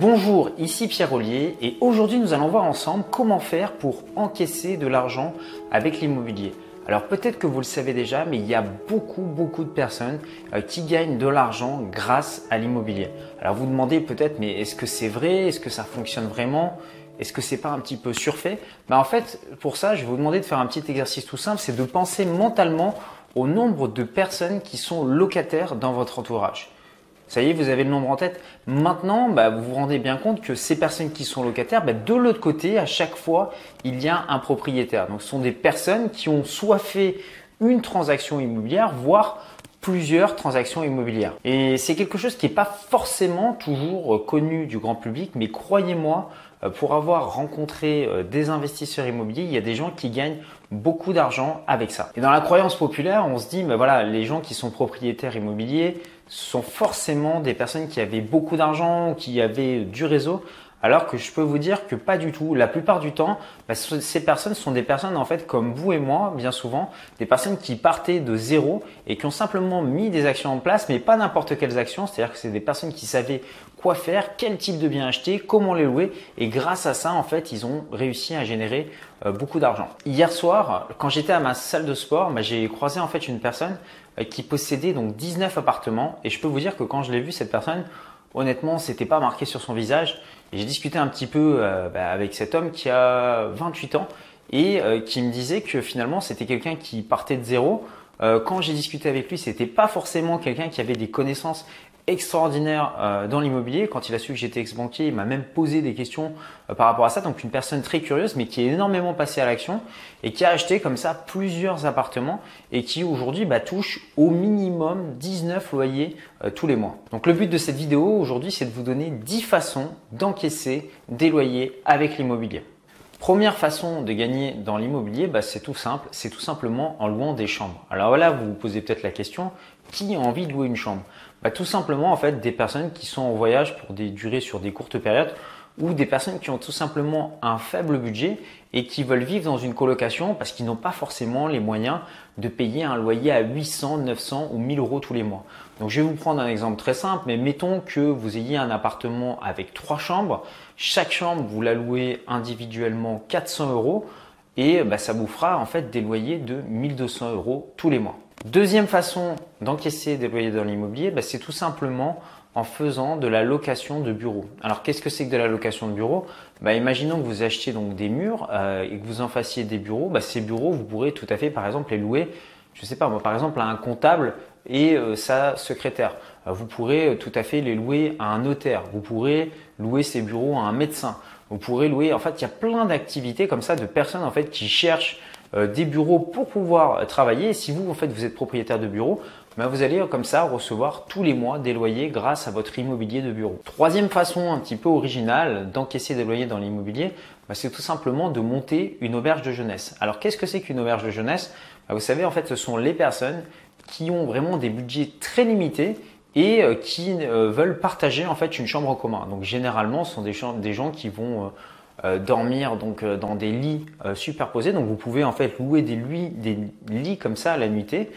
Bonjour, ici Pierre Ollier et aujourd'hui nous allons voir ensemble comment faire pour encaisser de l'argent avec l'immobilier. Alors peut-être que vous le savez déjà, mais il y a beaucoup beaucoup de personnes euh, qui gagnent de l'argent grâce à l'immobilier. Alors vous demandez peut-être, mais est-ce que c'est vrai? Est-ce que ça fonctionne vraiment? Est-ce que c'est pas un petit peu surfait? Ben En fait, pour ça, je vais vous demander de faire un petit exercice tout simple, c'est de penser mentalement au nombre de personnes qui sont locataires dans votre entourage. Ça y est, vous avez le nombre en tête. Maintenant, bah, vous vous rendez bien compte que ces personnes qui sont locataires, bah, de l'autre côté, à chaque fois, il y a un propriétaire. Donc, ce sont des personnes qui ont soit fait une transaction immobilière, voire plusieurs transactions immobilières. Et c'est quelque chose qui n'est pas forcément toujours euh, connu du grand public, mais croyez-moi, pour avoir rencontré euh, des investisseurs immobiliers, il y a des gens qui gagnent beaucoup d'argent avec ça. Et dans la croyance populaire, on se dit, mais voilà, les gens qui sont propriétaires immobiliers sont forcément des personnes qui avaient beaucoup d'argent, qui avaient du réseau. Alors que je peux vous dire que pas du tout. La plupart du temps, bah, ces personnes sont des personnes en fait comme vous et moi, bien souvent, des personnes qui partaient de zéro et qui ont simplement mis des actions en place, mais pas n'importe quelles actions. C'est-à-dire que c'est des personnes qui savaient quoi faire, quel type de bien acheter, comment les louer, et grâce à ça, en fait, ils ont réussi à générer euh, beaucoup d'argent. Hier soir, quand j'étais à ma salle de sport, bah, j'ai croisé en fait une personne euh, qui possédait donc 19 appartements, et je peux vous dire que quand je l'ai vu cette personne, honnêtement, c'était pas marqué sur son visage. J'ai discuté un petit peu euh, bah, avec cet homme qui a 28 ans et euh, qui me disait que finalement c'était quelqu'un qui partait de zéro. Euh, quand j'ai discuté avec lui, c'était pas forcément quelqu'un qui avait des connaissances extraordinaire euh, dans l'immobilier. Quand il a su que j'étais ex-banquier, il m'a même posé des questions euh, par rapport à ça. Donc une personne très curieuse, mais qui est énormément passée à l'action et qui a acheté comme ça plusieurs appartements et qui aujourd'hui bah, touche au minimum 19 loyers euh, tous les mois. Donc le but de cette vidéo aujourd'hui, c'est de vous donner 10 façons d'encaisser des loyers avec l'immobilier. Première façon de gagner dans l'immobilier, bah, c'est tout simple, c'est tout simplement en louant des chambres. Alors voilà, vous vous posez peut-être la question, qui a envie de louer une chambre? Bah, Tout simplement en fait des personnes qui sont en voyage pour des durées sur des courtes périodes ou des personnes qui ont tout simplement un faible budget et qui veulent vivre dans une colocation parce qu'ils n'ont pas forcément les moyens de payer un loyer à 800, 900 ou 1000 euros tous les mois. Donc je vais vous prendre un exemple très simple, mais mettons que vous ayez un appartement avec trois chambres. Chaque chambre, vous la louez individuellement 400 euros et bah, ça vous fera en fait des loyers de 1200 euros tous les mois. Deuxième façon d'encaisser des loyers dans l'immobilier, bah, c'est tout simplement en faisant de la location de bureaux. Alors qu'est-ce que c'est que de la location de bureaux? Bah, Imaginons que vous achetiez donc des murs euh, et que vous en fassiez des bureaux. Bah, ces bureaux, vous pourrez tout à fait par exemple les louer, je ne sais pas par exemple à un comptable et euh, sa secrétaire. Euh, vous pourrez tout à fait les louer à un notaire. Vous pourrez louer ces bureaux à un médecin. Vous pourrez louer. En fait, il y a plein d'activités comme ça de personnes en fait qui cherchent euh, des bureaux pour pouvoir travailler. Et si vous, en fait, vous êtes propriétaire de bureau, ben vous allez comme ça recevoir tous les mois des loyers grâce à votre immobilier de bureau. Troisième façon un petit peu originale d'encaisser des loyers dans l'immobilier, ben c'est tout simplement de monter une auberge de jeunesse. Alors qu'est-ce que c'est qu'une auberge de jeunesse? Ben Vous savez, en fait, ce sont les personnes qui ont vraiment des budgets très limités et euh, qui euh, veulent partager en fait une chambre en commun. Donc généralement, ce sont des gens, qui vont euh, dormir donc dans des lits superposés. Donc vous pouvez en fait louer des lits, comme ça à la nuitée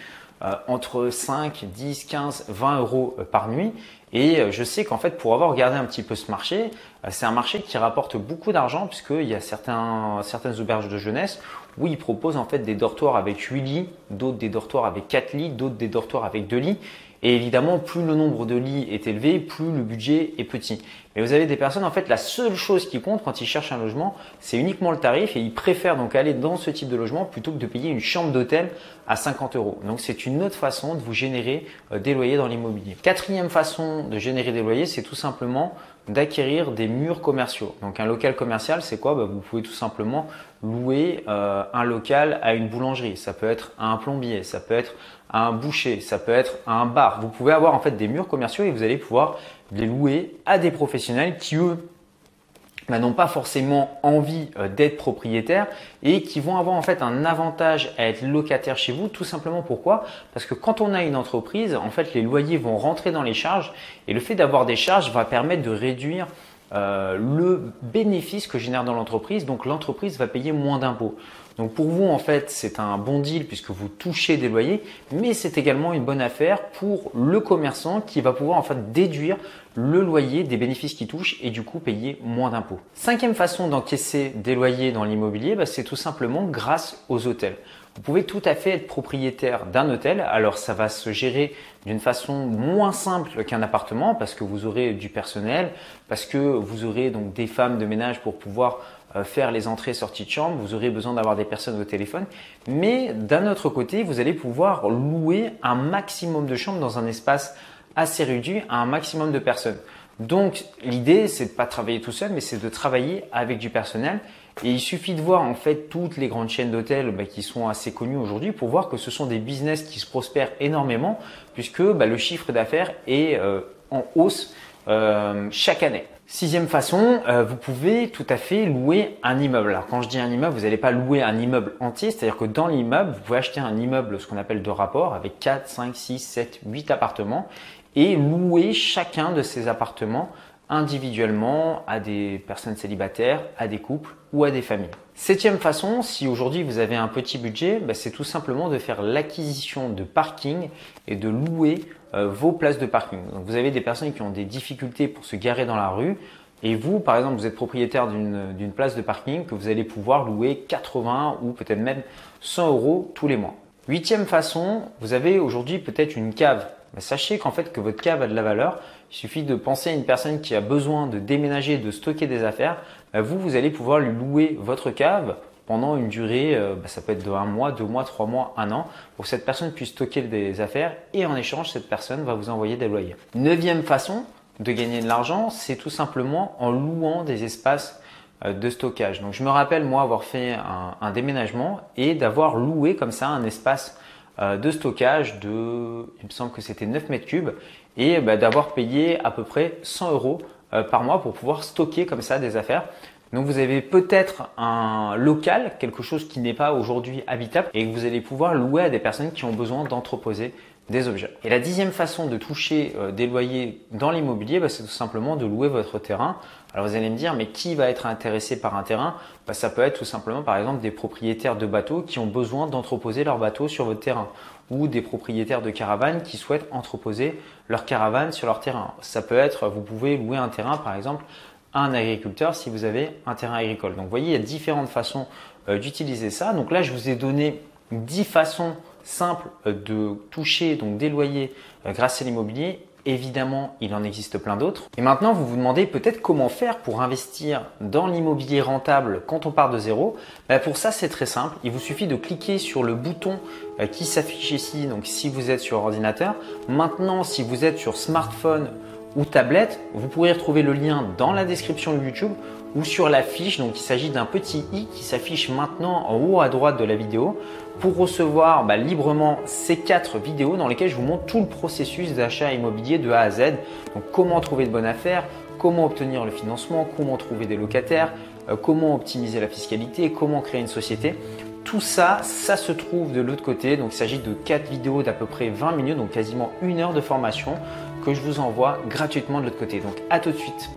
entre 5, 10, 15, 20 euros par nuit. Et je sais qu'en fait, pour avoir regardé un petit peu ce marché, c'est un marché qui rapporte beaucoup d'argent puisqu'il y a certaines auberges de jeunesse où ils proposent en fait des dortoirs avec 8 lits, d'autres des dortoirs avec 4 lits, d'autres des dortoirs avec 2 lits. Et évidemment, plus le nombre de lits est élevé, plus le budget est petit. Mais vous avez des personnes, en fait, la seule chose qui compte quand ils cherchent un logement, c'est uniquement le tarif et ils préfèrent donc aller dans ce type de logement plutôt que de payer une chambre d'hôtel à 50 euros. Donc c'est une autre façon de vous générer euh, des loyers dans l'immobilier. Quatrième façon de générer des loyers, c'est tout simplement d'acquérir des murs commerciaux. Donc un local commercial, c'est quoi? Bah, Vous pouvez tout simplement louer euh, un local à une boulangerie, ça peut être à un plombier, ça peut être à un boucher, ça peut être à un bar. Vous pouvez avoir en fait des murs commerciaux et vous allez pouvoir les louer à des professionnels qui eux bah, n'ont pas forcément envie euh, d'être propriétaires et qui vont avoir en fait un avantage à être locataire chez vous. Tout simplement pourquoi? Parce que quand on a une entreprise, en fait les loyers vont rentrer dans les charges et le fait d'avoir des charges va permettre de réduire euh, le bénéfice que génère dans l'entreprise, donc l'entreprise va payer moins d'impôts. Donc pour vous, en fait, c'est un bon deal puisque vous touchez des loyers, mais c'est également une bonne affaire pour le commerçant qui va pouvoir en fait déduire le loyer des bénéfices qu'il touche et du coup payer moins d'impôts. Cinquième façon d'encaisser des loyers dans l'immobilier, bah, c'est tout simplement grâce aux hôtels. Vous pouvez tout à fait être propriétaire d'un hôtel. Alors ça va se gérer d'une façon moins simple qu'un appartement parce que vous aurez du personnel, parce que vous aurez donc des femmes de ménage pour pouvoir euh, faire les entrées sorties de chambre, vous aurez besoin d'avoir des personnes au téléphone. Mais d'un autre côté, vous allez pouvoir louer un maximum de chambres dans un espace assez réduit à un maximum de personnes. Donc l'idée, c'est de pas travailler tout seul, mais c'est de travailler avec du personnel et il suffit de voir en fait toutes les grandes chaînes d'hôtels bah, qui sont assez connues aujourd'hui pour voir que ce sont des business qui se prospèrent énormément puisque bah, le chiffre d'affaires est euh, en hausse euh, chaque année. Sixième façon, euh, vous pouvez tout à fait louer un immeuble. Alors quand je dis un immeuble, vous n'allez pas louer un immeuble entier, c'est-à-dire que dans l'immeuble, vous pouvez acheter un immeuble, ce qu'on appelle de rapport, avec 4, 5, 6, 7, 8 appartements, et louer chacun de ces appartements individuellement à des personnes célibataires, à des couples ou à des familles. Septième façon, si aujourd'hui vous avez un petit budget, bah, c'est tout simplement de faire l'acquisition de parking et de louer euh, vos places de parking. Donc vous avez des personnes qui ont des difficultés pour se garer dans la rue et vous, par exemple, vous êtes propriétaire d'une place de parking que vous allez pouvoir louer 80 ou peut-être même 100 euros tous les mois. Huitième façon, vous avez aujourd'hui peut-être une cave sachez qu'en fait que votre cave a de la valeur. Il suffit de penser à une personne qui a besoin de déménager, de stocker des affaires. Bah, vous, vous allez pouvoir lui louer votre cave pendant une durée, euh, bah, ça peut être de un mois, deux mois, trois mois, un an, pour que cette personne puisse stocker des affaires et en échange, cette personne va vous envoyer des loyers. Neuvième façon de gagner de l'argent, c'est tout simplement en louant des espaces de stockage. Donc je me rappelle moi avoir fait un, un déménagement et d'avoir loué comme ça un espace euh, de stockage de, il me semble que c'était 9 mètres cubes, et bah, d'avoir payé à peu près 100 euros euh, par mois pour pouvoir stocker comme ça des affaires. Donc vous avez peut-être un local, quelque chose qui n'est pas aujourd'hui habitable, et que vous allez pouvoir louer à des personnes qui ont besoin d'entreposer des objets. Et la dixième façon de toucher euh, des loyers dans l'immobilier, bah, c'est tout simplement de louer votre terrain. Alors vous allez me dire, mais qui va être intéressé par un terrain? Bah, Ça peut être tout simplement par exemple des propriétaires de bateaux qui ont besoin d'entreposer leur bateau sur votre terrain ou des propriétaires de caravanes qui souhaitent entreposer leur caravane sur leur terrain. Ça peut être, vous pouvez louer un terrain par exemple à un agriculteur si vous avez un terrain agricole. Donc vous voyez, il y a différentes façons euh, d'utiliser ça. Donc là, je vous ai donné 10 façons simple euh, de toucher donc des loyers euh, grâce à l'immobilier. Évidemment, il en existe plein d'autres. Et maintenant, vous vous demandez peut-être comment faire pour investir dans l'immobilier rentable quand on part de zéro. Ben, pour ça, c'est très simple. Il vous suffit de cliquer sur le bouton euh, qui s'affiche ici. Donc, si vous êtes sur ordinateur. Maintenant, si vous êtes sur smartphone ou tablette, vous pourrez retrouver le lien dans la description de YouTube ou sur la fiche. Donc il s'agit d'un petit i qui s'affiche maintenant en haut à droite de la vidéo pour recevoir bah, librement ces quatre vidéos dans lesquelles je vous montre tout le processus d'achat immobilier de A à Z. Donc comment trouver de bonnes affaires, comment obtenir le financement, comment trouver des locataires, euh, comment optimiser la fiscalité, comment créer une société. Tout ça, ça se trouve de l'autre côté. Donc il s'agit de quatre vidéos d'à peu près 20 minutes, donc quasiment une heure de formation que je vous envoie gratuitement de l'autre côté. Donc à tout de suite.